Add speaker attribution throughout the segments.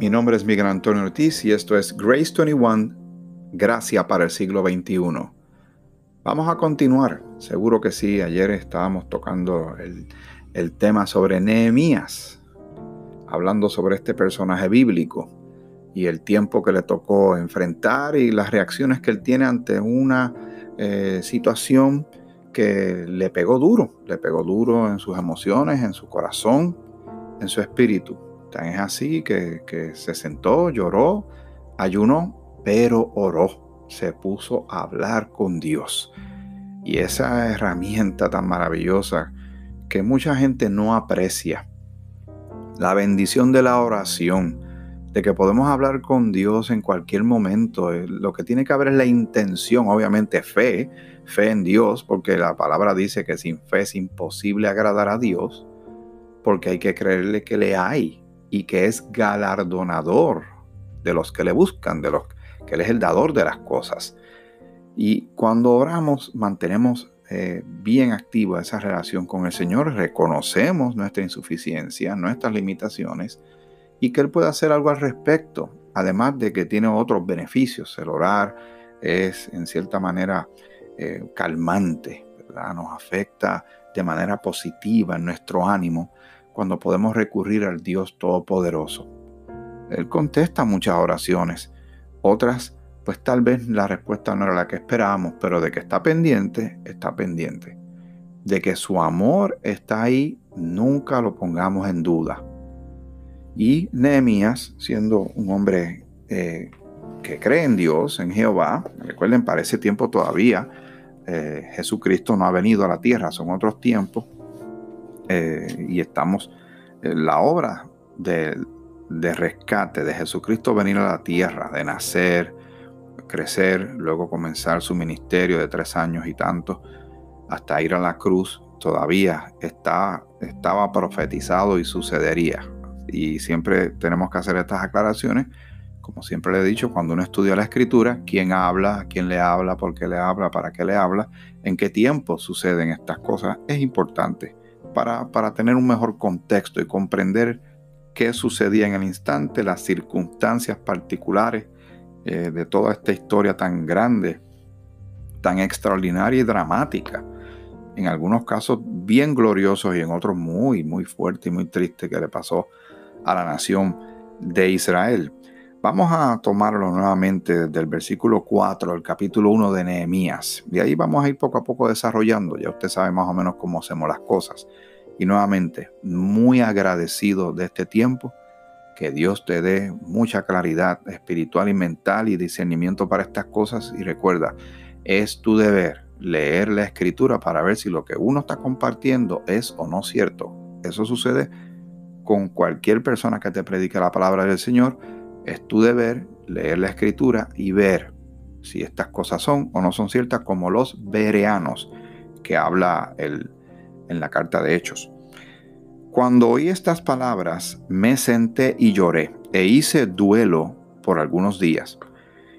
Speaker 1: Mi nombre es Miguel Antonio Ortiz y esto es Grace 21, Gracia para el siglo XXI. Vamos a continuar, seguro que sí, ayer estábamos tocando el, tema sobre Nehemías, hablando sobre este personaje bíblico y el tiempo que le tocó enfrentar y las reacciones que él tiene ante una eh, situación que le pegó duro, le pegó duro en sus emociones, en su corazón, en su espíritu. Tan es así que, se sentó, lloró, ayunó, pero oró, se puso a hablar con Dios. Y esa herramienta tan maravillosa que mucha gente no aprecia, la bendición de la oración, de que podemos hablar con Dios en cualquier momento. Eh, lo que tiene que haber es la intención, obviamente fe, fe en Dios, porque la palabra dice que sin fe es imposible agradar a Dios, porque hay que creerle que le hay y que es galardonador de los que le buscan, de los que Él es el dador de las cosas. Y cuando oramos, mantenemos eh, bien activa esa relación con el Señor, reconocemos nuestra insuficiencia, nuestras limitaciones y que Él puede hacer algo al respecto, además de que tiene otros beneficios. El orar es en cierta manera eh, calmante, nos afecta de manera positiva en nuestro ánimo cuando podemos recurrir al Dios Todopoderoso. Él contesta muchas oraciones, otras pues tal vez la respuesta no era la que esperábamos, pero de que está pendiente, está pendiente. De que su amor está ahí, nunca lo pongamos en duda. Y Nehemías, siendo un hombre eh, que cree en Dios, en Jehová, recuerden, para ese tiempo todavía eh, Jesucristo no ha venido a la tierra, son otros tiempos, eh, y estamos en la obra de, rescate de Jesucristo venir a la tierra, de nacer, crecer, luego comenzar su ministerio de tres años y tanto, hasta ir a la cruz, todavía está, estaba profetizado y sucedería. Y siempre tenemos que hacer estas aclaraciones. Como siempre le he dicho, cuando uno estudia la escritura, quién habla, quién le habla, por qué le habla, para qué le habla, en qué tiempo suceden estas cosas, es importante para, tener un mejor contexto y comprender qué sucedía en el instante, las circunstancias particulares eh, de toda esta historia tan grande, tan extraordinaria y dramática. En algunos casos bien gloriosos y en otros muy, muy fuerte y muy triste que le pasó a la nación de Israel. Vamos a tomarlo nuevamente del versículo 4 al capítulo 1 de Nehemías. Y ahí vamos a ir poco a poco desarrollando. Ya usted sabe más o menos cómo hacemos las cosas. Y nuevamente, muy agradecido de este tiempo. Que Dios te dé mucha claridad espiritual y mental y discernimiento para estas cosas. Y recuerda, es tu deber leer la escritura para ver si lo que uno está compartiendo es o no cierto. Eso sucede con cualquier persona que te predique la palabra del Señor es tu deber leer la escritura y ver si estas cosas son o no son ciertas, como los bereanos que habla el, en la carta de Hechos. Cuando oí estas palabras, me senté y lloré, e hice duelo por algunos días,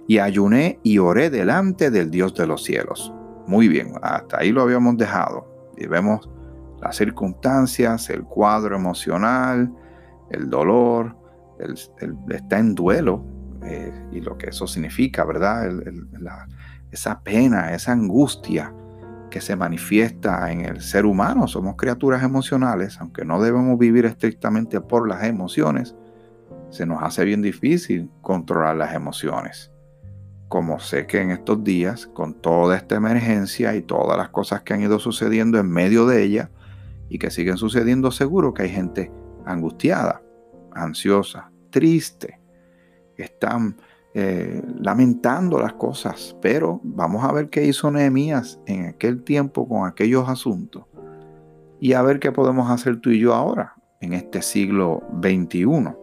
Speaker 1: y ayuné y oré delante del Dios de los cielos. Muy bien, hasta ahí lo habíamos dejado. Y vemos las circunstancias, el cuadro emocional, el dolor, está en duelo eh, y lo que eso significa, ¿verdad? esa pena, esa angustia que se manifiesta en el ser humano. Somos criaturas emocionales, aunque no debemos vivir estrictamente por las emociones, se nos hace bien difícil controlar las emociones. Como sé que en estos días, con toda esta emergencia y todas las cosas que han ido sucediendo en medio de ella y que siguen sucediendo, seguro que hay gente angustiada, ansiosa, triste, están eh, lamentando las cosas, pero vamos a ver qué hizo Nehemías en aquel tiempo con aquellos asuntos y a ver qué podemos hacer tú y yo ahora en este siglo XXI.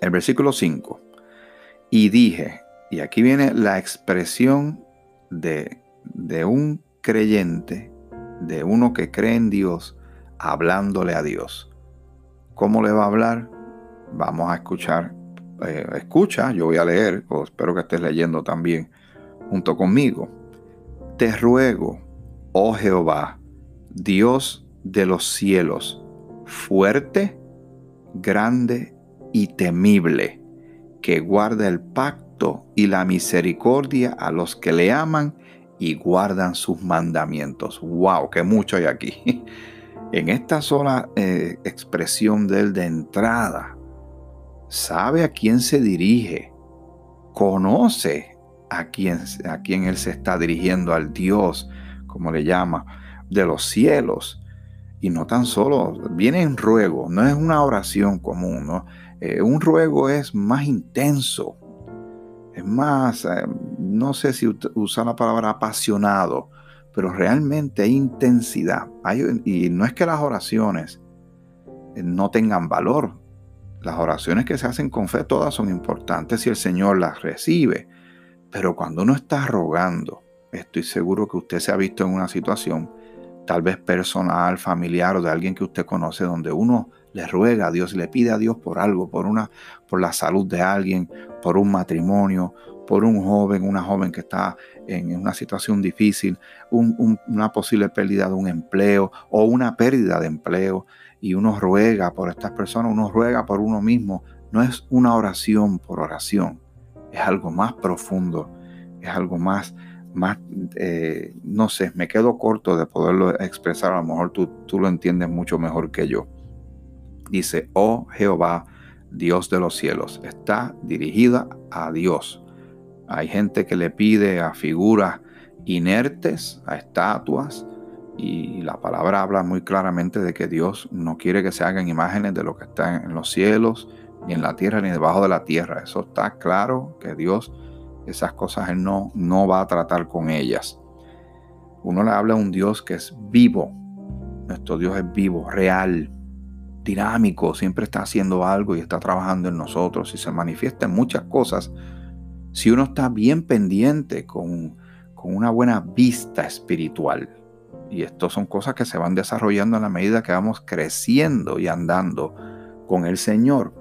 Speaker 1: El versículo 5. Y dije, y aquí viene la expresión de, de un creyente, de uno que cree en Dios, hablándole a Dios. ¿Cómo le va a hablar? Vamos a escuchar, eh, escucha, yo voy a leer, o espero que estés leyendo también junto conmigo. Te ruego, oh Jehová, Dios de los cielos, fuerte, grande y temible, que guarda el pacto y la misericordia a los que le aman y guardan sus mandamientos. ¡Wow! ¡Qué mucho hay aquí! En esta sola eh, expresión de él de entrada, sabe a quién se dirige, conoce a quién, a quién él se está dirigiendo, al Dios, como le llama, de los cielos. Y no tan solo, viene en ruego, no es una oración común, ¿no? Eh, un ruego es más intenso, es más, eh, no sé si usar la palabra apasionado, pero realmente hay intensidad. y no es que las oraciones eh, no tengan valor. Las oraciones que se hacen con fe todas son importantes si el Señor las recibe. Pero cuando uno está rogando, estoy seguro que usted se ha visto en una situación, tal vez personal, familiar o de alguien que usted conoce, donde uno le ruega a Dios, le pide a Dios por algo, por una, por la salud de alguien, por un matrimonio, por un joven, una joven que está en una situación difícil, una posible pérdida de un empleo o una pérdida de empleo, y uno ruega por estas personas, uno ruega por uno mismo. No es una oración por oración, es algo más profundo, es algo más, más eh, no sé, me quedo corto de poderlo expresar, a lo mejor tú, tú lo entiendes mucho mejor que yo dice, oh Jehová, Dios de los cielos, está dirigida a Dios. Hay gente que le pide a figuras inertes, a estatuas, y la palabra habla muy claramente de que Dios no quiere que se hagan imágenes de lo que está en los cielos, ni en la tierra, ni debajo de la tierra. Eso está claro que Dios, esas cosas Él no, no va a tratar con ellas. Uno le habla a un Dios que es vivo. Nuestro Dios es vivo, real, dinámico, siempre está haciendo algo y está trabajando en nosotros y se manifiesta muchas cosas. Si uno está bien pendiente con, con una buena vista espiritual, y esto son cosas que se van desarrollando en la medida que vamos creciendo y andando con el Señor.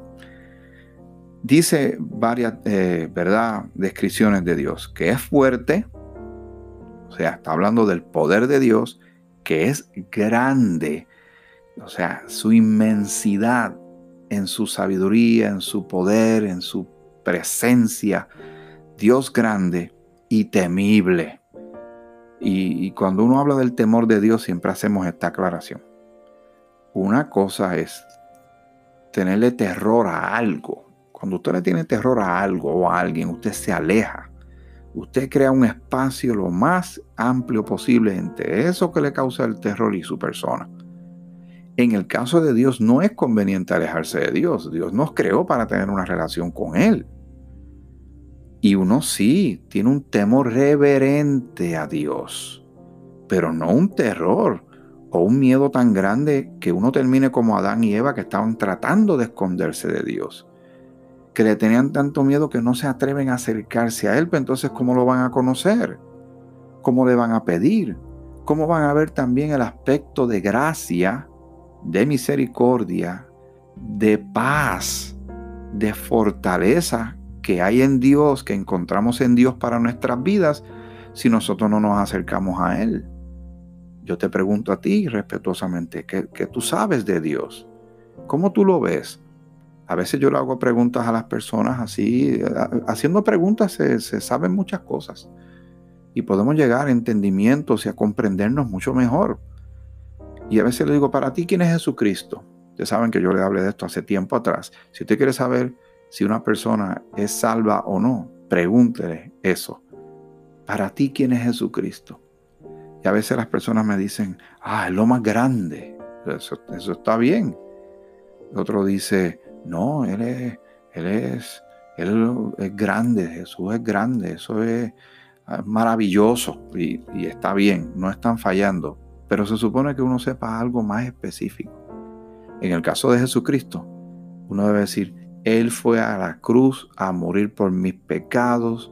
Speaker 1: Dice varias, eh, ¿verdad?, descripciones de Dios, que es fuerte, o sea, está hablando del poder de Dios, que es grande, o sea, su inmensidad en su sabiduría, en su poder, en su presencia. Dios grande y temible. Y, cuando uno habla del temor de Dios, siempre hacemos esta aclaración. Una cosa es tenerle terror a algo. Cuando usted le tiene terror a algo o a alguien, usted se aleja. Usted crea un espacio lo más amplio posible entre eso que le causa el terror y su persona. En el caso de Dios no es conveniente alejarse de Dios. Dios nos creó para tener una relación con Él. Y uno sí tiene un temor reverente a Dios, pero no un terror o un miedo tan grande que uno termine como Adán y Eva que estaban tratando de esconderse de Dios, que le tenían tanto miedo que no se atreven a acercarse a Él, pero entonces ¿cómo lo van a conocer? ¿Cómo le van a pedir? ¿Cómo van a ver también el aspecto de gracia de misericordia, de paz, de fortaleza que hay en Dios, que encontramos en Dios para nuestras vidas, si nosotros no nos acercamos a Él. Yo te pregunto a ti respetuosamente, ¿qué, tú sabes de Dios? ¿Cómo tú lo ves? A veces yo le hago preguntas a las personas así, haciendo preguntas se, se saben muchas cosas y podemos llegar a entendimientos y a comprendernos mucho mejor. Y a veces le digo, para ti, ¿quién es Jesucristo? Ustedes saben que yo le hablé de esto hace tiempo atrás. Si usted quiere saber si una persona es salva o no, pregúntele eso. Para ti, ¿quién es Jesucristo? Y a veces las personas me dicen, ah, es lo más grande. Eso, está bien. otro dice, no, Él es, Él es, Él es grande, Jesús es grande, eso es ah, maravilloso y está bien, no están fallando pero se supone que uno sepa algo más específico. En el caso de Jesucristo, uno debe decir, Él fue a la cruz a morir por mis pecados,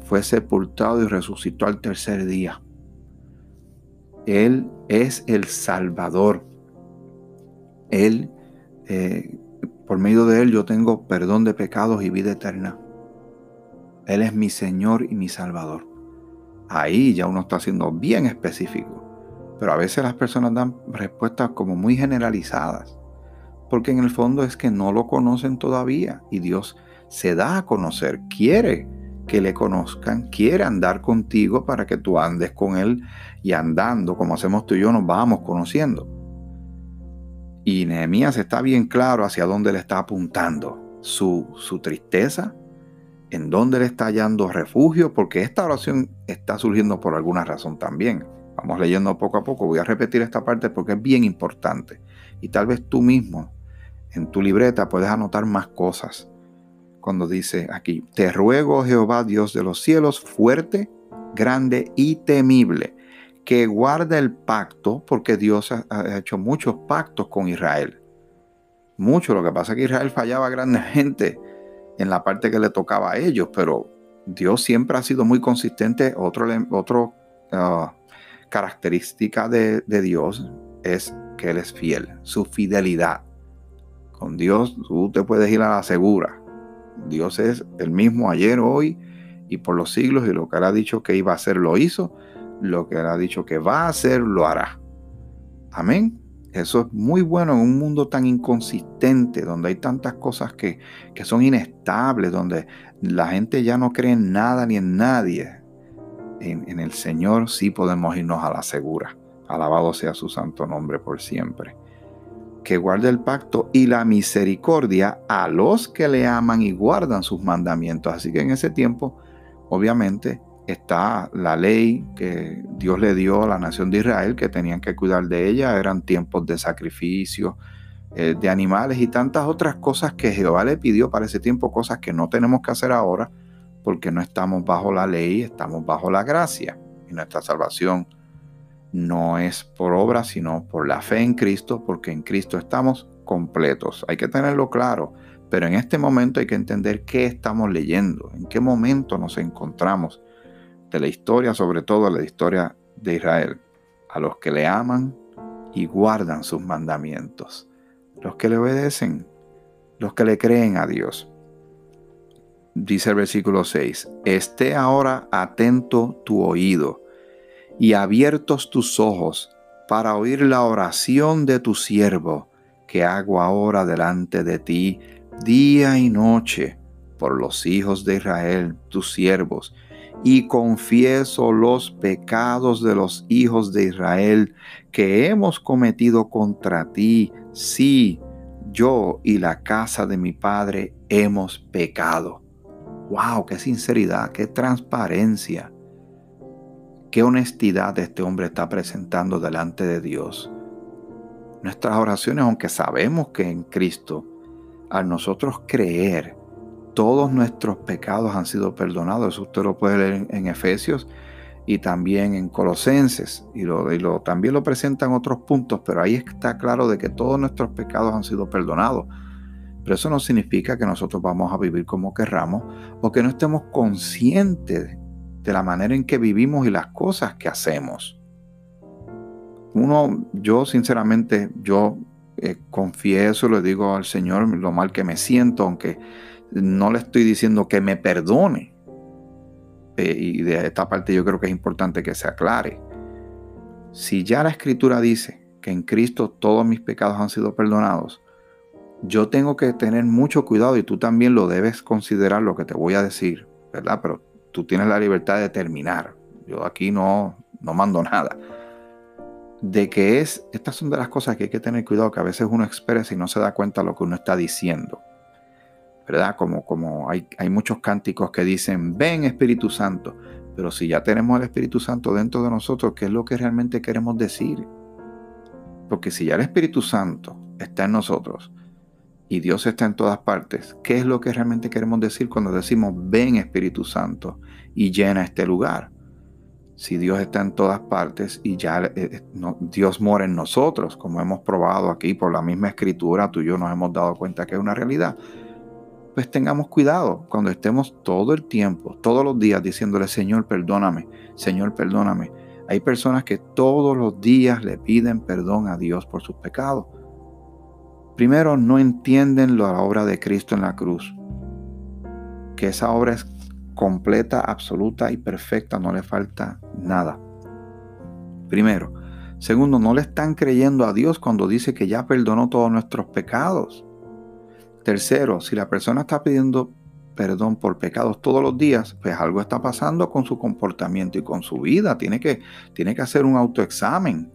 Speaker 1: fue sepultado y resucitó al tercer día. Él es el Salvador. Él, eh, por medio de Él yo tengo perdón de pecados y vida eterna. Él es mi Señor y mi Salvador ahí ya uno está siendo bien específico. Pero a veces las personas dan respuestas como muy generalizadas. Porque en el fondo es que no lo conocen todavía y Dios se da a conocer, quiere que le conozcan, quiere andar contigo para que tú andes con Él y andando como hacemos tú y yo nos vamos conociendo. Y Nehemías está bien claro hacia dónde le está apuntando, su, su tristeza, en dónde le está hallando refugio, porque esta oración está surgiendo por alguna razón también. Vamos leyendo poco a poco, voy a repetir esta parte porque es bien importante. Y tal vez tú mismo en tu libreta puedes anotar más cosas cuando dice aquí, te ruego Jehová Dios de los cielos, fuerte, grande y temible, que guarda el pacto, porque Dios ha, hecho muchos pactos con Israel. Mucho, lo que pasa es que Israel fallaba grandemente en la parte que le tocaba a ellos, pero Dios siempre ha sido muy consistente. Otro ah, característica de Dios es que Él es fiel, su fidelidad. Con Dios tú te puedes ir a la segura Dios es el mismo ayer, hoy y por los siglos y lo que Él ha dicho que iba a hacer lo hizo, lo que Él ha dicho que va a hacer lo hará. Amén. Eso es muy bueno en un mundo tan inconsistente, donde hay tantas cosas que, que son inestables, donde la gente ya no cree en nada ni en nadie. En, en el Señor sí podemos irnos a la segura. Alabado sea su santo nombre por siempre que guarda el pacto y la misericordia a los que le aman y guardan sus mandamientos. Así que en ese tiempo, obviamente, está la ley que Dios le dio a la nación de Israel, que tenían que cuidar de ella. Eran tiempos de sacrificio eh, de animales y tantas otras cosas que Jehová le pidió para ese tiempo, cosas que no tenemos que hacer ahora, porque no estamos bajo la ley, estamos bajo la gracia. Y nuestra salvación no es por obra, sino por la fe en Cristo, porque en Cristo estamos completos. Hay que tenerlo claro, pero en este momento hay que entender qué estamos leyendo, en qué momento nos encontramos de la historia, sobre todo la historia de Israel, a los que le aman y guardan sus mandamientos, los que le obedecen, los que le creen a Dios. Dice el versículo 6, esté ahora atento tu oído y abiertos tus ojos para oír la oración de tu siervo, que hago ahora delante de ti día y noche por los hijos de Israel, tus siervos, y confieso los pecados de los hijos de Israel que hemos cometido contra ti, sí, yo y la casa de mi padre hemos pecado. ¡Wow! ¡Qué sinceridad! ¡Qué transparencia! Qué honestidad este hombre está presentando delante de Dios. Nuestras oraciones, aunque sabemos que en Cristo, al nosotros creer, todos nuestros pecados han sido perdonados. Eso usted lo puede leer en Efesios y también en Colosenses. Y, lo, lo, también lo presenta en otros puntos, pero ahí está claro de que todos nuestros pecados han sido perdonados. Pero eso no significa que nosotros vamos a vivir como querramos o que no estemos conscientes de la manera en que vivimos y las cosas que hacemos. Uno, yo sinceramente, yo eh, confieso, le digo al Señor lo mal que me siento, aunque no le estoy diciendo que me perdone. Eh, y de esta parte yo creo que es importante que se aclare. Si ya la escritura dice que en Cristo todos mis pecados han sido perdonados, yo tengo que tener mucho cuidado y tú también lo debes considerar lo que te voy a decir, ¿verdad? Pero tú tienes la libertad de determinar. Yo aquí no, no mando nada. De que es, estas son de las cosas que hay que tener cuidado, que a veces uno expresa y no se da cuenta de lo que uno está diciendo. ¿Verdad? Como, como hay, hay muchos cánticos que dicen, ven Espíritu Santo. Pero si ya tenemos el Espíritu Santo dentro de nosotros, ¿qué es lo que realmente queremos decir? Porque si ya el Espíritu Santo está en nosotros, y Dios está en todas partes, ¿qué es lo que realmente queremos decir cuando decimos ven Espíritu Santo y llena este lugar? Si Dios está en todas partes y ya eh, eh, Dios mora en nosotros, como hemos probado aquí por la misma escritura, tú y yo nos hemos dado cuenta que es una realidad, pues tengamos cuidado cuando estemos todo el tiempo, todos los días diciéndole, Señor, perdóname, Señor, perdóname. Hay personas que todos los días le piden perdón a Dios por sus pecados Primero, no entienden la obra de Cristo en la cruz. Que esa obra es completa, absoluta y perfecta, no le falta nada. Primero. Segundo, no le están creyendo a Dios cuando dice que ya perdonó todos nuestros pecados. Tercero, si la persona está pidiendo perdón por pecados todos los días, pues algo está pasando con su comportamiento y con su vida. Tiene que, tiene que hacer un autoexamen.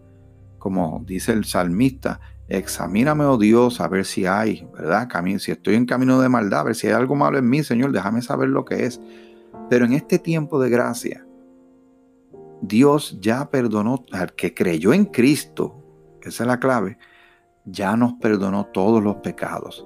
Speaker 1: Como dice el salmista, examíname, oh Dios, a ver si hay, ¿verdad? Si estoy en camino de maldad, a ver si hay algo malo en mí, Señor, déjame saber lo que es. Pero en este tiempo de gracia, Dios ya perdonó al que creyó en Cristo, esa es la clave, ya nos perdonó todos los pecados.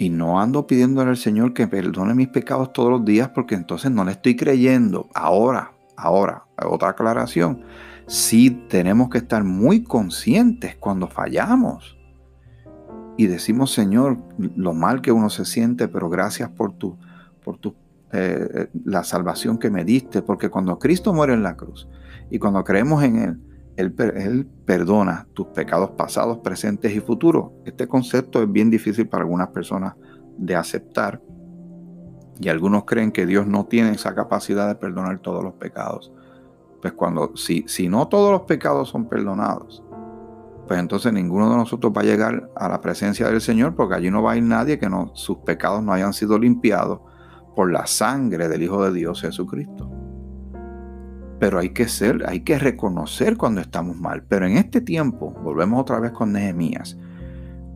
Speaker 1: Y no ando pidiéndole al Señor que perdone mis pecados todos los días porque entonces no le estoy creyendo. Ahora, ahora, otra aclaración. Sí tenemos que estar muy conscientes cuando fallamos. Y decimos, Señor, lo mal que uno se siente, pero gracias por tu, por tu, eh, la salvación que me diste. Porque cuando Cristo muere en la cruz y cuando creemos en Él, él, perdona tus pecados pasados, presentes y futuros. Este concepto es bien difícil para algunas personas de aceptar. Y algunos creen que Dios no tiene esa capacidad de perdonar todos los pecados. Pues cuando, si, si no todos los pecados son perdonados, pues entonces ninguno de nosotros va a llegar a la presencia del Señor porque allí no va a ir nadie que no, sus pecados no hayan sido limpiados por la sangre del Hijo de Dios Jesucristo. Pero hay que ser, hay que reconocer cuando estamos mal. Pero en este tiempo, volvemos otra vez con Nehemías.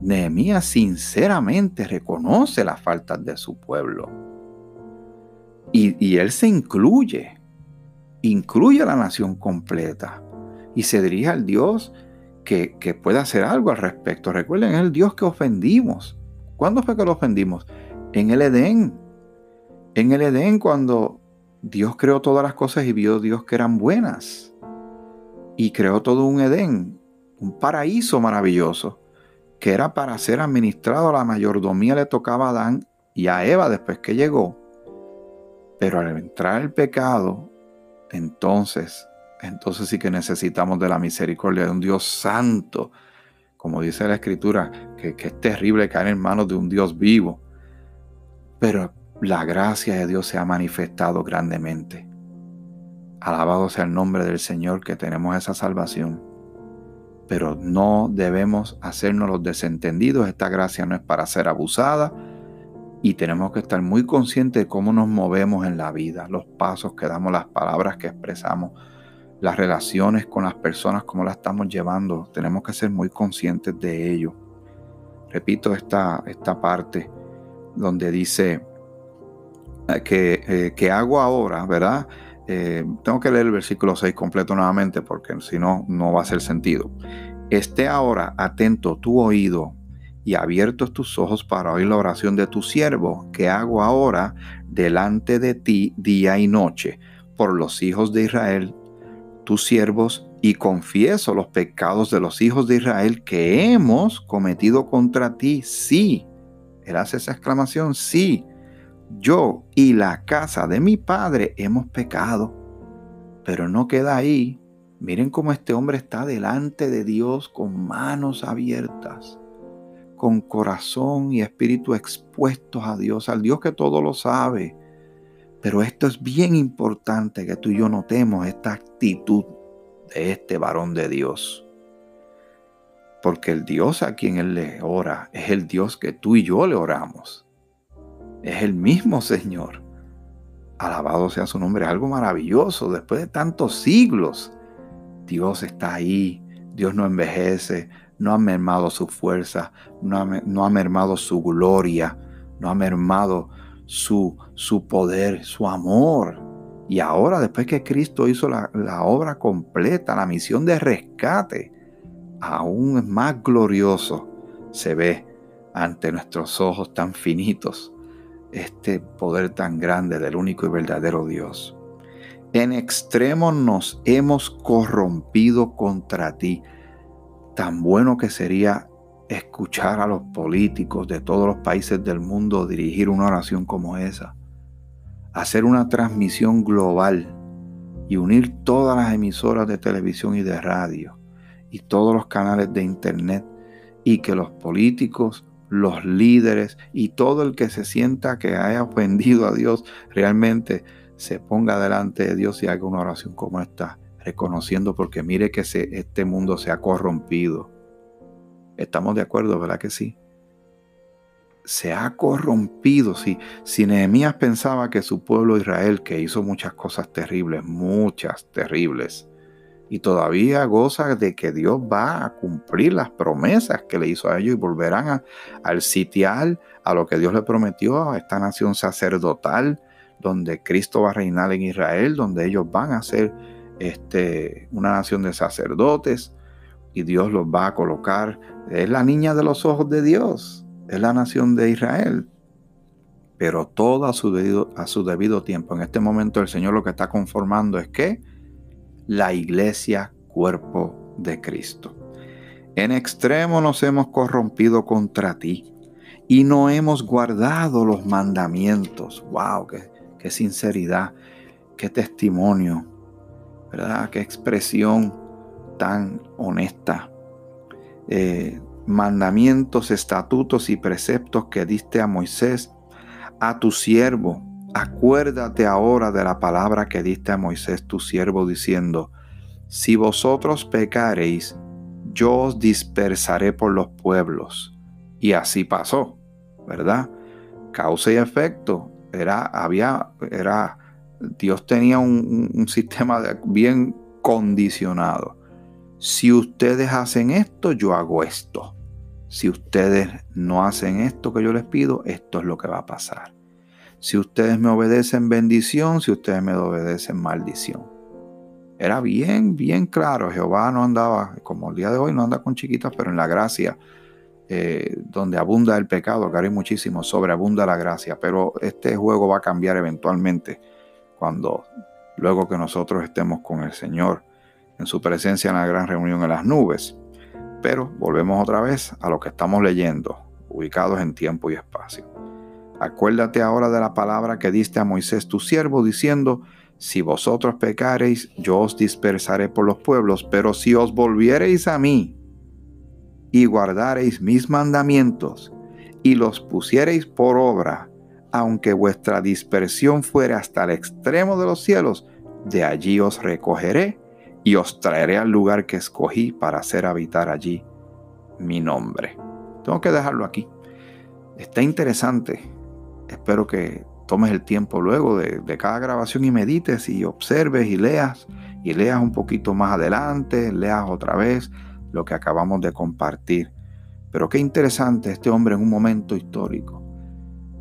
Speaker 1: Nehemías sinceramente reconoce las faltas de su pueblo. Y, él se incluye, incluye a la nación completa y se dirige al Dios que, que puede hacer algo al respecto. Recuerden, es el Dios que ofendimos. ¿Cuándo fue que lo ofendimos? En el Edén. En el Edén cuando Dios creó todas las cosas y vio Dios que eran buenas. Y creó todo un Edén, un paraíso maravilloso, que era para ser administrado. La mayordomía le tocaba a Adán y a Eva después que llegó. Pero al entrar el pecado, entonces, entonces sí que necesitamos de la misericordia de un Dios santo. Como dice la escritura, que, que es terrible caer en manos de un Dios vivo. Pero la gracia de Dios se ha manifestado grandemente. Alabado sea el nombre del Señor que tenemos esa salvación. Pero no debemos hacernos los desentendidos. Esta gracia no es para ser abusada y tenemos que estar muy conscientes de cómo nos movemos en la vida, los pasos que damos, las palabras que expresamos, las relaciones con las personas, cómo las estamos llevando. Tenemos que ser muy conscientes de ello. Repito esta, esta parte donde dice, eh, que, hago ahora, ¿verdad? Eh, tengo que leer el versículo 6 completo nuevamente porque si no, no va a hacer sentido. Esté ahora atento tu oído y abiertos tus ojos para oír la oración de tu siervo, que hago ahora delante de ti día y noche, por los hijos de Israel, tus siervos, y confieso los pecados de los hijos de Israel que hemos cometido contra ti. Sí, él hace esa exclamación, sí, yo y la casa de mi padre hemos pecado. Pero no queda ahí. Miren cómo este hombre está delante de Dios con manos abiertas, con corazón y espíritu expuestos a Dios, al Dios que todo lo sabe. Pero esto es bien importante que tú y yo notemos esta actitud de este varón de Dios. Porque el Dios a quien él le ora es el Dios que tú y yo le oramos. Es el mismo Señor. Alabado sea su nombre, algo maravilloso. Después de tantos siglos, Dios está ahí. Dios no envejece, no ha mermado su fuerza, no ha, mermado su gloria, no ha mermado su, su poder, su amor. Y ahora, después que Cristo hizo la, la obra completa, la misión de rescate, aún más glorioso se ve ante nuestros ojos tan finitos este poder tan grande del único y verdadero Dios. En extremo nos hemos corrompido contra ti. Tan bueno que sería escuchar a los políticos de todos los países del mundo dirigir una oración como esa. Hacer una transmisión global y unir todas las emisoras de televisión y de radio y todos los canales de internet y que los políticos los líderes y todo el que se sienta que haya ofendido a Dios realmente se ponga delante de Dios y haga una oración como esta. reconociendo porque mire que este mundo se ha corrompido. Estamos de acuerdo, ¿verdad que sí? Se ha corrompido. Si, si Nehemías pensaba que su pueblo Israel, que hizo muchas cosas terribles, muchas terribles, y todavía goza de que Dios va a cumplir las promesas que le hizo a ellos y volverán al sitial a lo que Dios le prometió a esta nación sacerdotal, donde Cristo va a reinar en Israel, donde ellos van a ser este, una nación de sacerdotes y Dios los va a colocar. Es la niña de los ojos de Dios, es la nación de Israel. Pero todo a su debido, a su debido tiempo. En este momento el Señor lo que está conformando es que la iglesia cuerpo de Cristo. En extremo nos hemos corrompido contra ti y no hemos guardado los mandamientos. ¡Wow! ¡Qué, qué sinceridad! ¡Qué testimonio! ¿Verdad? ¡Qué expresión tan honesta! Eh, mandamientos, estatutos y preceptos que diste a Moisés, a tu siervo, Acuérdate ahora de la palabra que diste a Moisés tu siervo diciendo, si vosotros pecareis, yo os dispersaré por los pueblos. Y así pasó, ¿verdad? Causa y efecto. Era, había, era, Dios tenía un, sistema bien condicionado. Si ustedes hacen esto, yo hago esto. Si ustedes no hacen esto que yo les pido, esto es lo que va a pasar. Si ustedes me obedecen bendición, si ustedes me obedecen maldición. Era bien, bien claro. Jehová no andaba, como el día de hoy, no anda con chiquitas, pero en la gracia, eh, donde abunda el pecado, que hay muchísimo, sobreabunda la gracia. Pero este juego va a cambiar eventualmente cuando, luego que nosotros estemos con el Señor en su presencia en la gran reunión en las nubes. Pero volvemos otra vez a lo que estamos leyendo, ubicados en tiempo y espacio. Acuérdate ahora de la palabra que diste a Moisés tu siervo, diciendo, si vosotros pecareis, yo os dispersaré por los pueblos, pero si os volviereis a mí y guardareis mis mandamientos y los pusiereis por obra, aunque vuestra dispersión fuere hasta el extremo de los cielos, de allí os recogeré y os traeré al lugar que escogí para hacer habitar allí mi nombre. Tengo que dejarlo aquí. Está interesante Espero que tomes el tiempo luego de, cada grabación y medites y observes y leas y leas un poquito más adelante, leas otra vez lo que acabamos de compartir. Pero qué interesante este hombre en un momento histórico,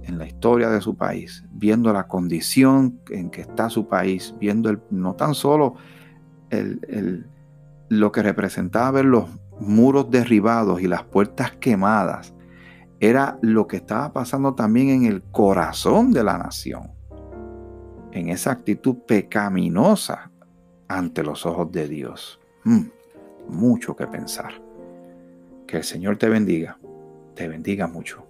Speaker 1: en la historia de su país, viendo la condición en que está su país, viendo el, no tan solo lo que representaba ver los muros derribados y las puertas quemadas, era lo que estaba pasando también en el corazón de la nación, en esa actitud pecaminosa ante los ojos de Dios. Mm, mucho que pensar. Que el Señor te bendiga, te bendiga mucho.